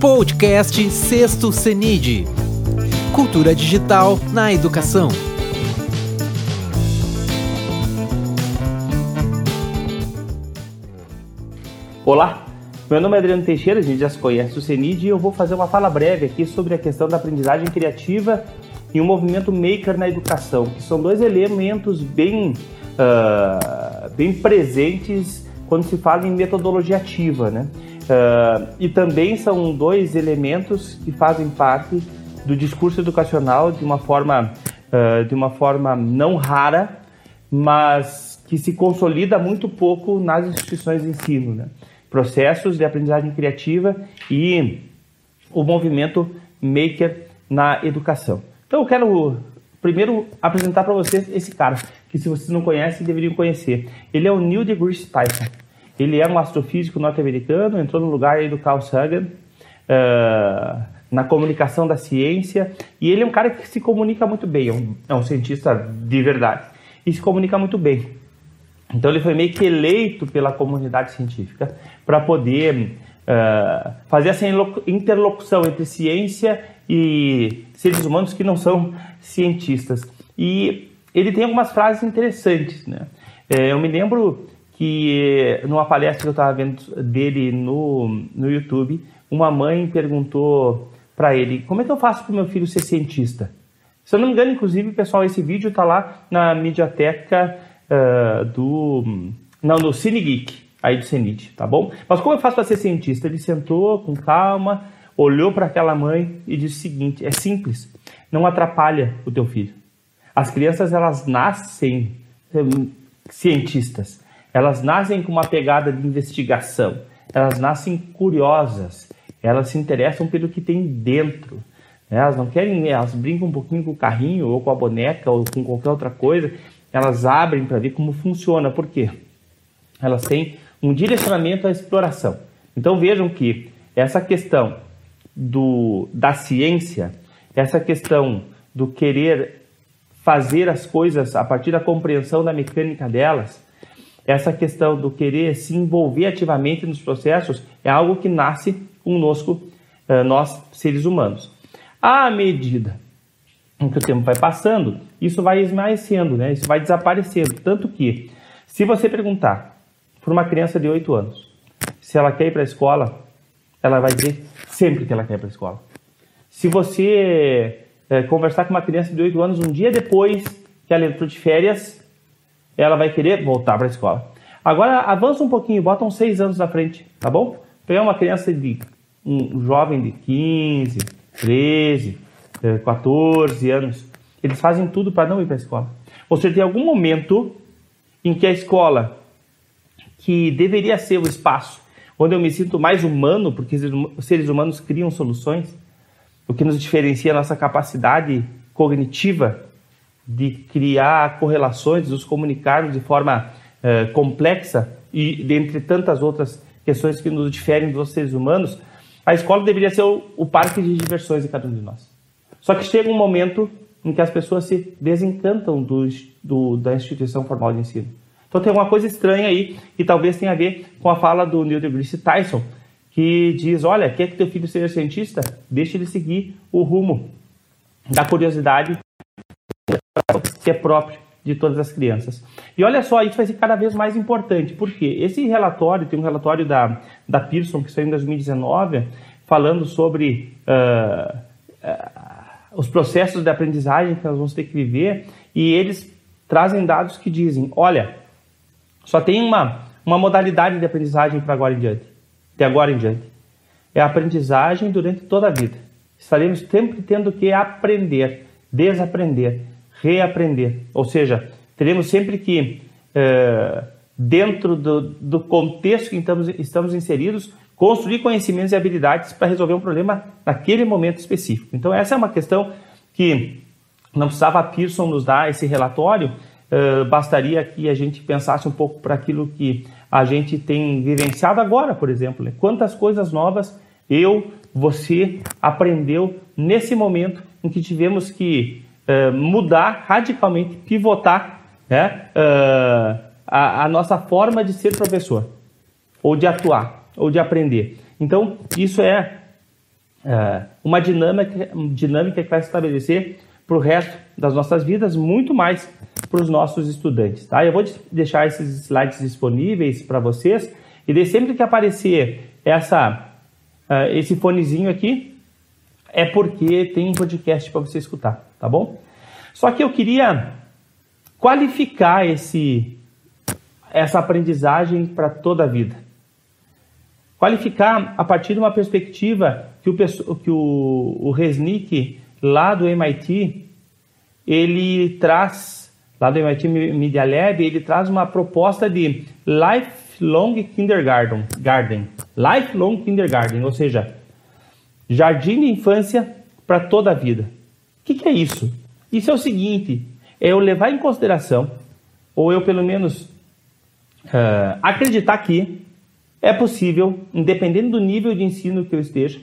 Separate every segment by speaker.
Speaker 1: Podcast Sexto CENID Cultura Digital na Educação.
Speaker 2: Olá, meu nome é Adriano Teixeira, a gente já se conhece o CENID e eu vou fazer uma fala breve aqui sobre a questão da aprendizagem criativa e o movimento maker na educação, que são dois elementos bem, uh, bem presentes quando se fala em metodologia ativa, né? Uh, e também são dois elementos que fazem parte do discurso educacional de uma forma, uh, de uma forma não rara, mas que se consolida muito pouco nas instituições de ensino, né? Processos de aprendizagem criativa e o movimento maker na educação. Então eu quero primeiro apresentar para vocês esse cara, que se vocês não conhecem, deveriam conhecer. Ele é o Neil deGrasse Tyson. Ele é um astrofísico norte-americano, entrou no lugar aí do Carl Sagan uh, na comunicação da ciência e ele é um cara que se comunica muito bem, é um, é um cientista de verdade e se comunica muito bem. Então ele foi meio que eleito pela comunidade científica para poder uh, fazer essa interlocução entre ciência e seres humanos que não são cientistas. E ele tem algumas frases interessantes, né? É, eu me lembro que numa palestra que eu estava vendo dele no, no YouTube, uma mãe perguntou para ele: como é que eu faço para o meu filho ser cientista? Se eu não me engano, inclusive, pessoal, esse vídeo está lá na mediateca uh, do. Não, no Cine Geek, aí do CENIT, tá bom? Mas como eu faço para ser cientista? Ele sentou com calma, olhou para aquela mãe e disse o seguinte: é simples, não atrapalha o teu filho. As crianças, elas nascem hum, cientistas elas nascem com uma pegada de investigação, elas nascem curiosas, elas se interessam pelo que tem dentro. Né? Elas não querem, elas brincam um pouquinho com o carrinho ou com a boneca ou com qualquer outra coisa, elas abrem para ver como funciona. Por quê? Elas têm um direcionamento à exploração. Então vejam que essa questão do, da ciência, essa questão do querer fazer as coisas a partir da compreensão da mecânica delas, essa questão do querer se envolver ativamente nos processos é algo que nasce conosco, eh, nós seres humanos. À medida que o tempo vai passando, isso vai esmaecendo, né? isso vai desaparecendo. Tanto que, se você perguntar para uma criança de 8 anos se ela quer ir para a escola, ela vai dizer sempre que ela quer ir para a escola. Se você é, conversar com uma criança de 8 anos um dia depois que ela entrou de férias, ela vai querer voltar para a escola. Agora avança um pouquinho, bota uns 6 anos na frente, tá bom? Pegar uma criança de um jovem de 15, 13, 14 anos, eles fazem tudo para não ir para a escola. Seja, tem algum momento em que a escola, que deveria ser o espaço onde eu me sinto mais humano, porque os seres humanos criam soluções, o que nos diferencia a nossa capacidade cognitiva de criar correlações, de nos comunicarmos de forma uh, complexa e dentre tantas outras questões que nos diferem dos seres humanos, a escola deveria ser o, o parque de diversões de cada um de nós. Só que chega um momento em que as pessoas se desencantam do, do, da instituição formal de ensino. Então tem uma coisa estranha aí, e talvez tenha a ver com a fala do Neil deGrasse Tyson, que diz, olha, quer que teu filho seja cientista? Deixa ele seguir o rumo da curiosidade que é próprio de todas as crianças. E olha só, isso vai ser cada vez mais importante, porque esse relatório, tem um relatório da, da Pearson que saiu em 2019, falando sobre uh, uh, os processos de aprendizagem que nós vamos ter que viver, e eles trazem dados que dizem, olha, só tem uma, uma modalidade de aprendizagem para agora em diante, de agora em diante. É a aprendizagem durante toda a vida. Estaremos sempre tendo que aprender, desaprender, reaprender. Ou seja, teremos sempre que, é, dentro do, do, contexto que estamos, estamos inseridos, construir conhecimentos e habilidades para resolver um problema naquele momento específico. Então, essa é uma questão que não precisava a Pearson nos dar esse relatório, uh, bastaria que a gente pensasse um pouco para aquilo que a gente tem vivenciado agora, por exemplo. Né? Quantas coisas novas eu, você aprendeu nesse momento em que tivemos que uh, mudar radicalmente, pivotar né, uh, a, a, nossa forma de ser professor, ou de atuar, ou de aprender. Então, isso é uh, uma dinâmica, dinâmica que vai se estabelecer para o resto das nossas vidas, muito mais para os nossos estudantes. Tá? Eu vou deixar esses slides disponíveis para vocês e de sempre que aparecer essa, esse fonezinho aqui, é porque tem um podcast para você escutar, tá bom? Só que eu queria qualificar esse, essa aprendizagem para toda a vida. Qualificar a partir de uma perspectiva que o, que o, o Resnick, lá do MIT, ele traz, lá do MIT Media Lab, ele traz uma proposta de lifelong kindergarten, garden, lifelong kindergarten, ou seja, jardim de infância para toda a vida. O que, que é isso? Isso é o seguinte: é eu levar em consideração, ou eu pelo menos uh, acreditar que é possível, independente do nível de ensino que eu esteja,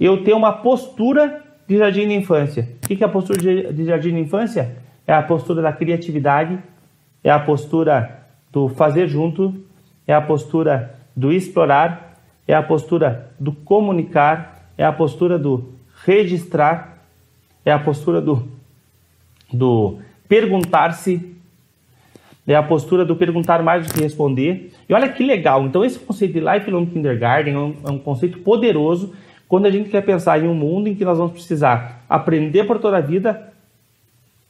Speaker 2: eu ter uma postura de jardim de infância. O que é a postura de jardim de infância? É a postura da criatividade, é a postura do fazer junto, é a postura do explorar, é a postura do comunicar, é a postura do registrar, é a postura do, do perguntar-se, é a postura do perguntar mais do que responder. E olha que legal, então esse conceito de lifelong kindergarten é um, é um conceito poderoso quando a gente quer pensar em um mundo em que nós vamos precisar aprender por toda a vida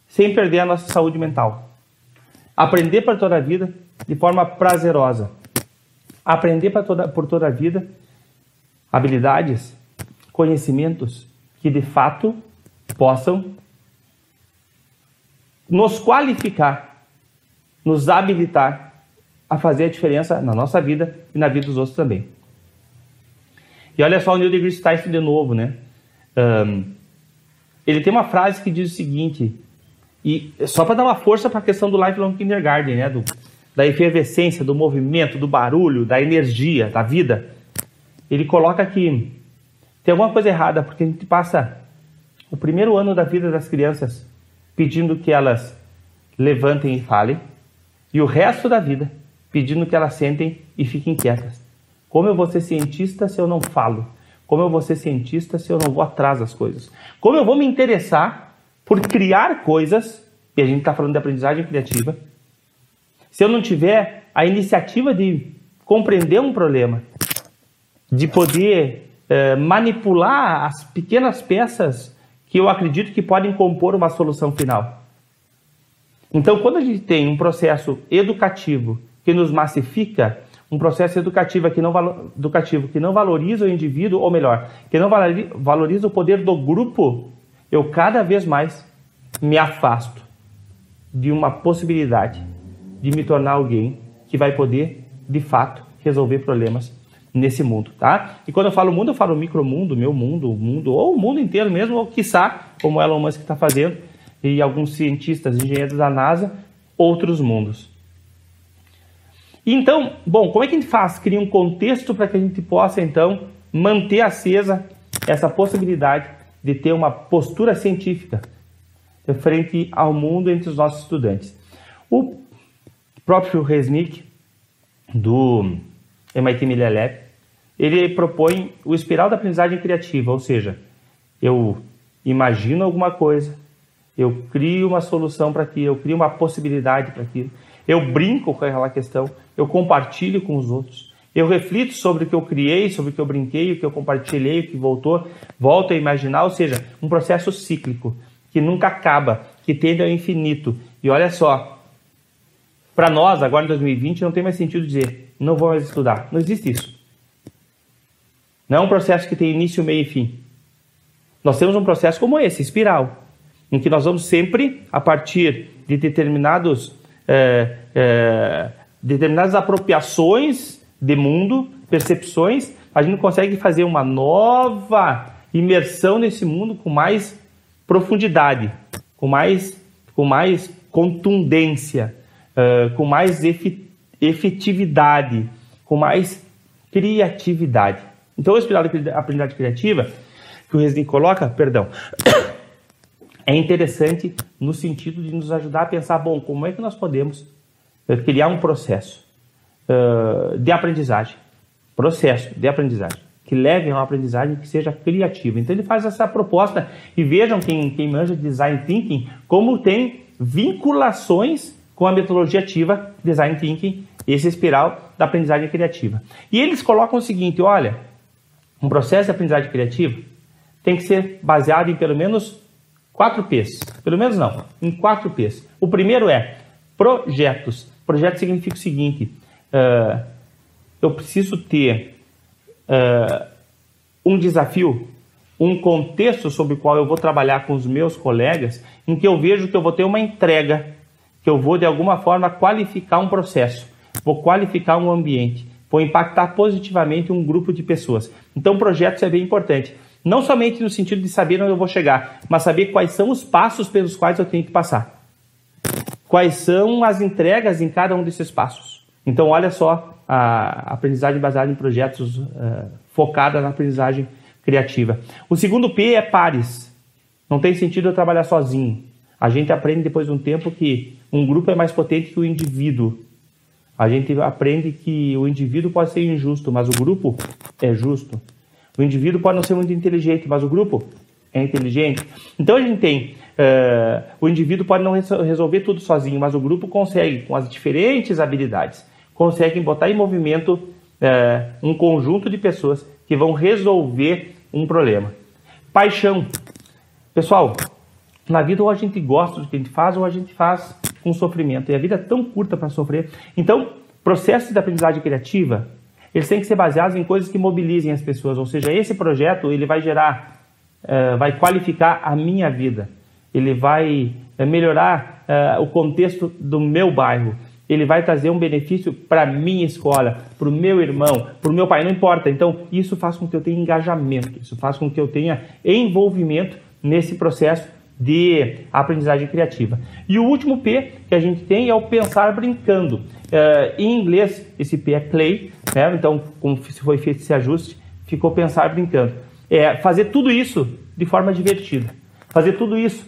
Speaker 2: sem perder a nossa saúde mental. Aprender por toda a vida de forma prazerosa. Aprender toda, por toda a vida habilidades, conhecimentos que de fato possam nos qualificar, nos habilitar a fazer a diferença na nossa vida e na vida dos outros também. E olha só o Neil deGrasse Tyson de novo, né? Um, ele tem uma frase que diz o seguinte, e só para dar uma força para a questão do lifelong kindergarten, né? Do, da efervescência, do movimento, do barulho, da energia, da vida. Ele coloca que tem alguma coisa errada, porque a gente passa o primeiro ano da vida das crianças pedindo que elas levantem e falem, e o resto da vida pedindo que elas sentem e fiquem quietas. Como eu vou ser cientista se eu não falo? Como eu vou ser cientista se eu não vou atrás das coisas? Como eu vou me interessar por criar coisas, e a gente está falando de aprendizagem criativa, se eu não tiver a iniciativa de compreender um problema, de poder eh, manipular as pequenas peças que eu acredito que podem compor uma solução final. Então, quando a gente tem um processo educativo que nos massifica, um processo educativo que não, educativo que não valoriza o indivíduo, ou melhor, que não valoriza o poder do grupo, eu cada vez mais me afasto de uma possibilidade de me tornar alguém que vai poder, de fato, resolver problemas nesse mundo, tá? E quando eu falo mundo, eu falo micromundo, meu mundo, o mundo, ou o mundo inteiro mesmo, ou quiçá, como Elon Musk está fazendo, e alguns cientistas, engenheiros da NASA, outros mundos. Então, bom, como é que a gente faz? Cria um contexto para que a gente possa, então, manter acesa essa possibilidade de ter uma postura científica frente ao mundo entre os nossos estudantes. O próprio Resnick, do MIT Media Lab, ele propõe o espiral da aprendizagem criativa, ou seja, eu imagino alguma coisa, eu crio uma solução para aquilo, eu crio uma possibilidade para aquilo, eu brinco com aquela questão, eu compartilho com os outros. Eu reflito sobre o que eu criei, sobre o que eu brinquei, o que eu compartilhei, o que voltou, volto a imaginar, ou seja, um processo cíclico que nunca acaba, que tende ao infinito. E olha só, para nós, agora em 2020, não tem mais sentido dizer não vou mais estudar. Não existe isso. Não é um processo que tem início, meio e fim. Nós temos um processo como esse, espiral, em que nós vamos sempre, a partir de determinados é, é, determinadas apropriações de mundo, percepções, a gente consegue fazer uma nova imersão nesse mundo com mais profundidade, com mais, com mais contundência, uh, com mais efetividade, com mais criatividade. Então, o espiral da aprendizagem criativa que o Resnick coloca, perdão, é interessante no sentido de nos ajudar a pensar, bom, como é que nós podemos criar um processo de aprendizagem. Processo de aprendizagem. que levem a uma aprendizagem que seja criativa. Então ele faz essa proposta e vejam quem, quem manja de design thinking como tem vinculações com a metodologia ativa design thinking, esse espiral da aprendizagem criativa. E eles colocam o seguinte, olha, um processo de aprendizagem criativa tem que ser baseado em pelo menos quatro P's. Pelo menos não, em quatro P's. O primeiro é projetos. Projeto significa o seguinte: uh, eu preciso ter uh, um desafio, um contexto sobre o qual eu vou trabalhar com os meus colegas, em que eu vejo que eu vou ter uma entrega, que eu vou de alguma forma qualificar um processo, vou qualificar um ambiente, vou impactar positivamente um grupo de pessoas. Então, projetos é bem importante. Não somente no sentido de saber onde eu vou chegar, mas saber quais são os passos pelos quais eu tenho que passar. Quais são as entregas em cada um desses passos. Então, olha só a aprendizagem baseada em projetos uh, focada na aprendizagem criativa. O segundo P é pares. Não tem sentido eu trabalhar sozinho. A gente aprende depois de um tempo que um grupo é mais potente que o indivíduo. A gente aprende que o indivíduo pode ser injusto, mas o grupo é justo. O indivíduo pode não ser muito inteligente, mas o grupo é inteligente. Então a gente tem uh, o indivíduo pode não resolver tudo sozinho, mas o grupo consegue com as diferentes habilidades conseguem botar em movimento é, um conjunto de pessoas que vão resolver um problema. Paixão. Pessoal, na vida ou a gente gosta do que a gente faz ou a gente faz com sofrimento. E a vida é tão curta para sofrer. Então, processos de aprendizagem criativa, eles têm que ser baseados em coisas que mobilizem as pessoas. Ou seja, esse projeto ele vai gerar, uh, vai qualificar a minha vida. Ele vai uh, melhorar uh, o contexto do meu bairro ele vai trazer um benefício para minha escola, para o meu irmão, para o meu pai, não importa. Então, isso faz com que eu tenha engajamento, isso faz com que eu tenha envolvimento nesse processo de aprendizagem criativa. E o último P que a gente tem é o pensar brincando. Uh, em inglês, esse P é play, né? então, como foi feito esse ajuste, ficou pensar brincando. É fazer tudo isso de forma divertida, fazer tudo isso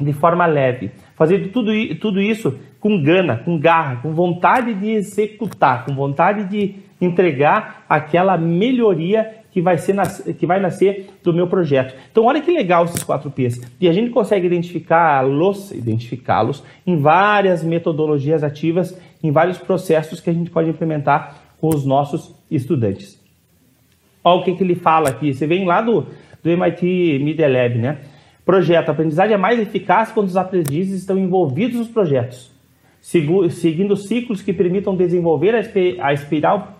Speaker 2: de forma leve, fazer tudo, tudo isso com gana, com garra, com vontade de executar, com vontade de entregar aquela melhoria que vai, ser, que vai nascer do meu projeto. Então, olha que legal esses quatro P's. E a gente consegue identificá-los, identificá-los em várias metodologias ativas, em vários processos que a gente pode implementar com os nossos estudantes. Olha o que, que ele fala aqui. Você vem lá do, do MIT Media Lab, né? Projeto. Aprendizagem é mais eficaz quando os aprendizes estão envolvidos nos projetos seguindo ciclos que permitam desenvolver a espiral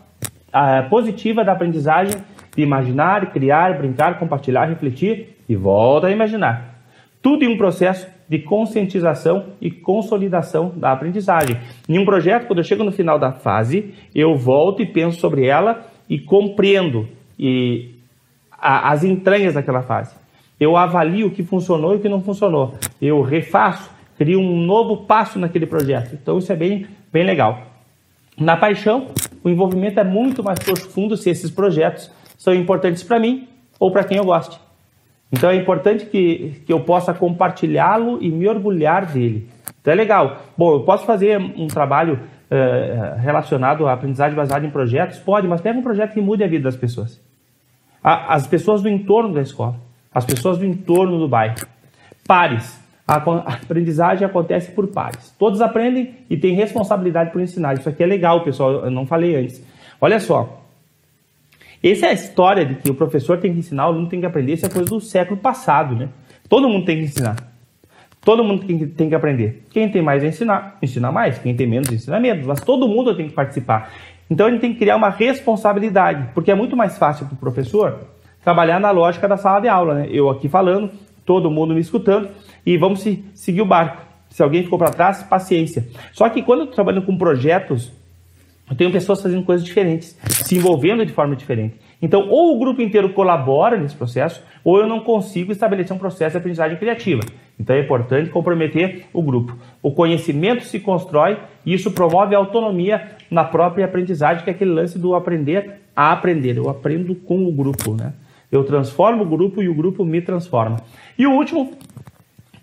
Speaker 2: positiva da aprendizagem de imaginar, criar, brincar, compartilhar, refletir e volta a imaginar. Tudo em um processo de conscientização e consolidação da aprendizagem. Em um projeto, quando eu chego no final da fase, eu volto e penso sobre ela e compreendo e, a, as entranhas daquela fase. Eu avalio o que funcionou e o que não funcionou. Eu refaço, cria um novo passo naquele projeto. Então isso é bem, bem legal. Na paixão, o envolvimento é muito mais profundo se esses projetos são importantes para mim ou para quem eu goste. Então é importante que, que eu possa compartilhá-lo e me orgulhar dele. Então é legal. Bom, eu posso fazer um trabalho uh, relacionado à aprendizagem baseada em projetos? Pode, mas pega um projeto que mude a vida das pessoas. as pessoas do entorno da escola, as pessoas do entorno do bairro. Pares. A aprendizagem acontece por pares. Todos aprendem e têm responsabilidade por ensinar. Isso aqui é legal, pessoal. Eu não falei antes. Olha só. Essa é a história de que o professor tem que ensinar, o aluno tem que aprender. Isso é coisa do século passado, né? Todo mundo tem que ensinar. Todo mundo tem que, tem que aprender. Quem tem mais ensinar, ensina mais. Quem tem menos, ensina menos. Mas todo mundo tem que participar. Então a gente tem que criar uma responsabilidade, porque é muito mais fácil para o professor trabalhar na lógica da sala de aula, né? Eu aqui falando, todo mundo me escutando e vamos se, seguir o barco. Se alguém ficou para trás, paciência. Só que quando eu estou trabalhando com projetos, eu tenho pessoas fazendo coisas diferentes, se envolvendo de forma diferente. Então, ou o grupo inteiro colabora nesse processo, ou eu não consigo estabelecer um processo de aprendizagem criativa. Então, é importante comprometer o grupo. O conhecimento se constrói e isso promove a autonomia na própria aprendizagem, que é aquele lance do aprender a aprender. Eu aprendo com o grupo, né? Eu transformo o grupo e o grupo me transforma. E o último,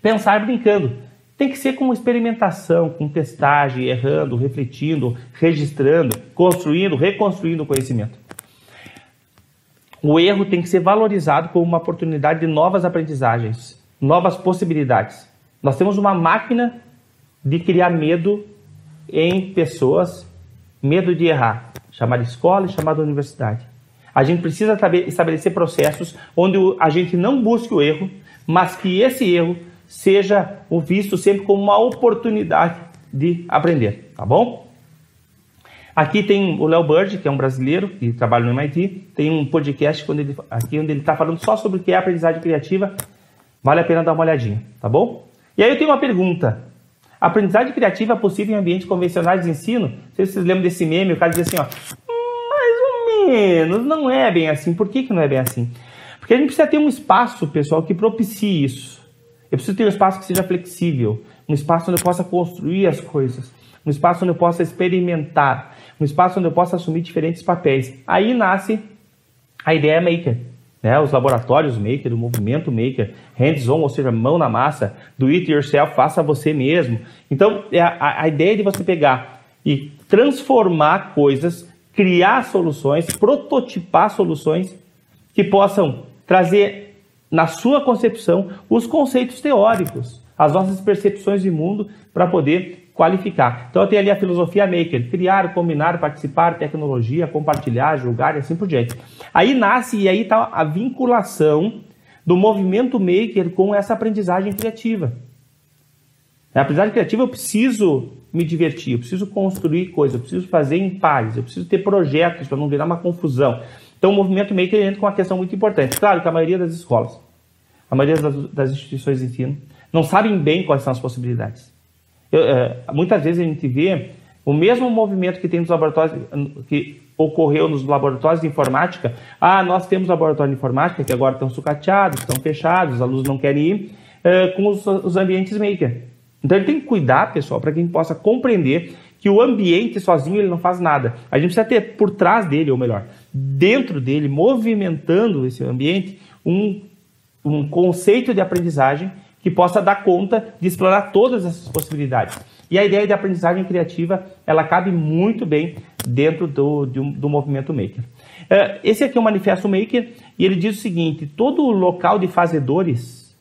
Speaker 2: pensar brincando. Tem que ser com experimentação, com testagem, errando, refletindo, registrando, construindo, reconstruindo o conhecimento. O erro tem que ser valorizado como uma oportunidade de novas aprendizagens, novas possibilidades. Nós temos uma máquina de criar medo em pessoas, medo de errar, chamada escola e chamada universidade. A gente precisa estabelecer processos onde a gente não busque o erro, mas que esse erro seja visto sempre como uma oportunidade de aprender, tá bom? Aqui tem o Léo Bird, que é um brasileiro que trabalha no MIT, tem um podcast quando ele, aqui onde ele está falando só sobre o que é aprendizagem criativa. Vale a pena dar uma olhadinha, tá bom? E aí eu tenho uma pergunta. Aprendizagem criativa é possível em ambientes convencionais de ensino? Não sei se vocês lembram desse meme, o cara diz assim, ó, mais ou menos, não é bem assim. Por que, que não é bem assim? Porque a gente precisa ter um espaço, pessoal, que propicie isso. Eu preciso ter um espaço que seja flexível, um espaço onde eu possa construir as coisas, um espaço onde eu possa experimentar, um espaço onde eu possa assumir diferentes papéis. Aí nasce a ideia maker, né? Os laboratórios maker, o movimento maker, hands-on, ou seja, mão na massa, do it yourself, faça você mesmo. Então, é a, a ideia de você pegar e transformar coisas, criar soluções, prototipar soluções que possam trazer na sua concepção os conceitos teóricos, as nossas percepções de mundo para poder qualificar. Então, eu tenho ali a filosofia maker: criar, combinar, participar, tecnologia, compartilhar, julgar e assim por diante. Aí nasce e aí está a vinculação do movimento maker com essa aprendizagem criativa. Na aprendizagem criativa, eu preciso me divertir, eu preciso construir coisas, eu preciso fazer em pares, eu preciso ter projetos para não virar uma confusão. Então, o movimento maker entra com uma questão muito importante. Claro que a maioria das escolas, a maioria das, das instituições de ensino, não sabem bem quais são as possibilidades. Eu, é, muitas vezes a gente vê o mesmo movimento que tem nos laboratórios, que ocorreu nos laboratórios de informática. Ah, nós temos laboratório de informática que agora estão sucateados, estão fechados, os alunos não querem ir, é, com os, os ambientes maker. Então ele tem que cuidar, pessoal, para que a gente possa compreender que o ambiente sozinho ele não faz nada. A gente precisa ter por trás dele, ou melhor, dentro dele, movimentando esse ambiente, um, um conceito de aprendizagem que possa dar conta de explorar todas essas possibilidades. E a ideia de aprendizagem criativa, ela cabe muito bem dentro do, do, do movimento Maker. É, esse aqui é o Manifesto Maker e ele diz o seguinte, todo local de fazedores,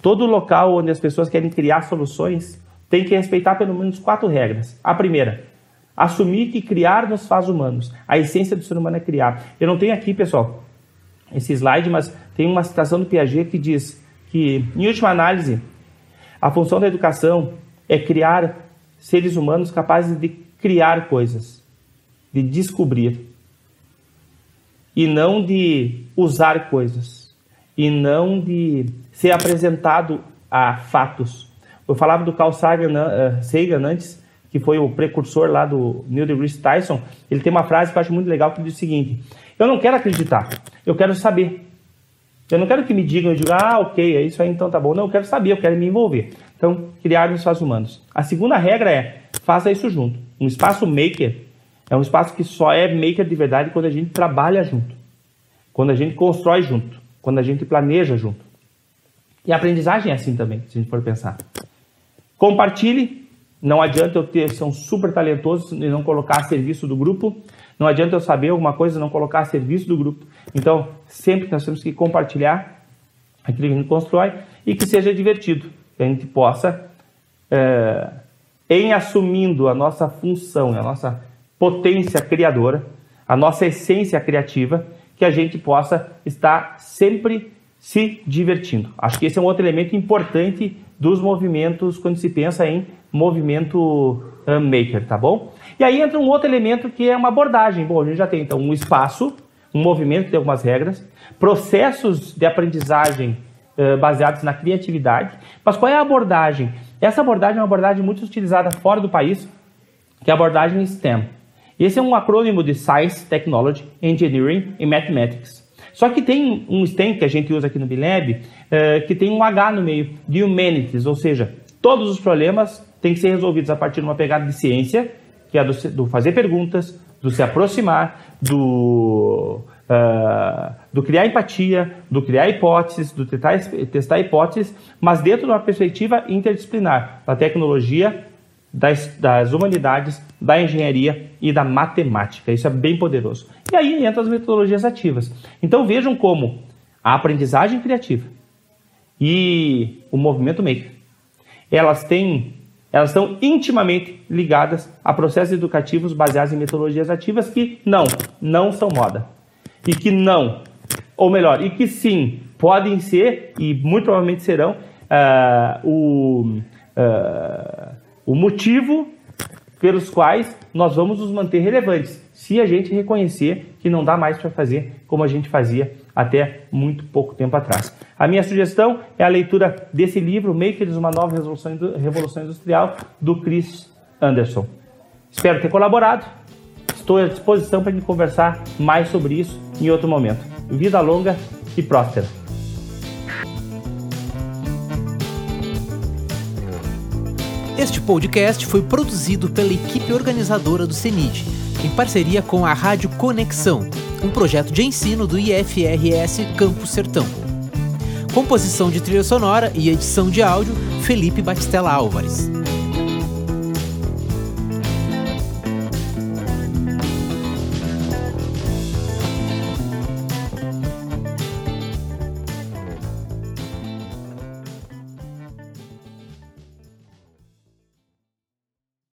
Speaker 2: todo local onde as pessoas querem criar soluções, tem que respeitar pelo menos quatro regras. A primeira, assumir que criar nos faz humanos. A essência do ser humano é criar. Eu não tenho aqui, pessoal, esse slide, mas tem uma citação do Piaget que diz que, em última análise, a função da educação é criar seres humanos capazes de criar coisas, de descobrir, e não de usar coisas, e não de ser apresentado a fatos. Eu falava do Carl Sagan, uh, Sagan antes, que foi o precursor lá do Neil deGrasse Tyson. Ele tem uma frase que eu acho muito legal que diz o seguinte: Eu não quero acreditar, eu quero saber. Eu não quero que me digam e digam, ah, ok, é isso aí, então tá bom. Não, eu quero saber, eu quero me envolver. Então, criar os espaços humanos. A segunda regra é, faça isso junto. Um espaço maker é um espaço que só é maker de verdade quando a gente trabalha junto. Quando a gente constrói junto. Quando a gente planeja junto. E a aprendizagem é assim também, se a gente for pensar. Compartilhe. Não adianta eu ter, ser um super talentoso e não colocar a serviço do grupo. Não adianta eu saber alguma coisa e não colocar a serviço do grupo. Então, sempre nós temos que compartilhar aquilo que a gente constrói e que seja divertido. Que a gente possa, é, em assumindo a nossa função, a nossa potência criadora, a nossa essência criativa, que a gente possa estar sempre se divertindo. Acho que esse é um outro elemento importante dos movimentos quando se pensa em movimento maker, tá bom? E aí entra um outro elemento que é uma abordagem. Bom, a gente já tem então um espaço, um movimento que tem algumas regras, processos de aprendizagem uh, baseados na criatividade. Mas qual é a abordagem? Essa abordagem é uma abordagem muito utilizada fora do país, que é a abordagem STEM. Esse é um acrônimo de Science, Technology, Engineering e Mathematics. Só que tem um STEM que a gente usa aqui no Bilab, uh, que tem um H no meio, de Humanities, ou seja, todos os problemas têm que ser resolvidos a partir de uma pegada de ciência, que é do, do fazer perguntas, do se aproximar, do, uh, do criar empatia, do criar hipóteses, do testar, testar hipóteses, mas dentro de uma perspectiva interdisciplinar, da tecnologia, das, das humanidades, da engenharia e da matemática. Isso é bem poderoso. E aí entram as metodologias ativas. Então vejam como a aprendizagem criativa e o movimento maker, elas têm elas estão intimamente ligadas a processos educativos baseados em metodologias ativas que não, não são moda. E que não, ou melhor, e que sim, podem ser e muito provavelmente serão uh, o, uh, o motivo pelos quais nós vamos nos manter relevantes, se a gente reconhecer que não dá mais para fazer como a gente fazia até muito pouco tempo atrás. A minha sugestão é a leitura desse livro, Makers, uma nova revolução industrial, do Chris Anderson. Espero ter colaborado. Estou à disposição para conversar mais sobre isso em outro momento. Vida longa e próspera.
Speaker 1: Podcast foi produzido pela equipe organizadora do CENID, em parceria com a Rádio Conexão, um projeto de ensino do IFRS Campo Sertão. Composição de trilha sonora e edição de áudio, Felipe Batistella Álvares.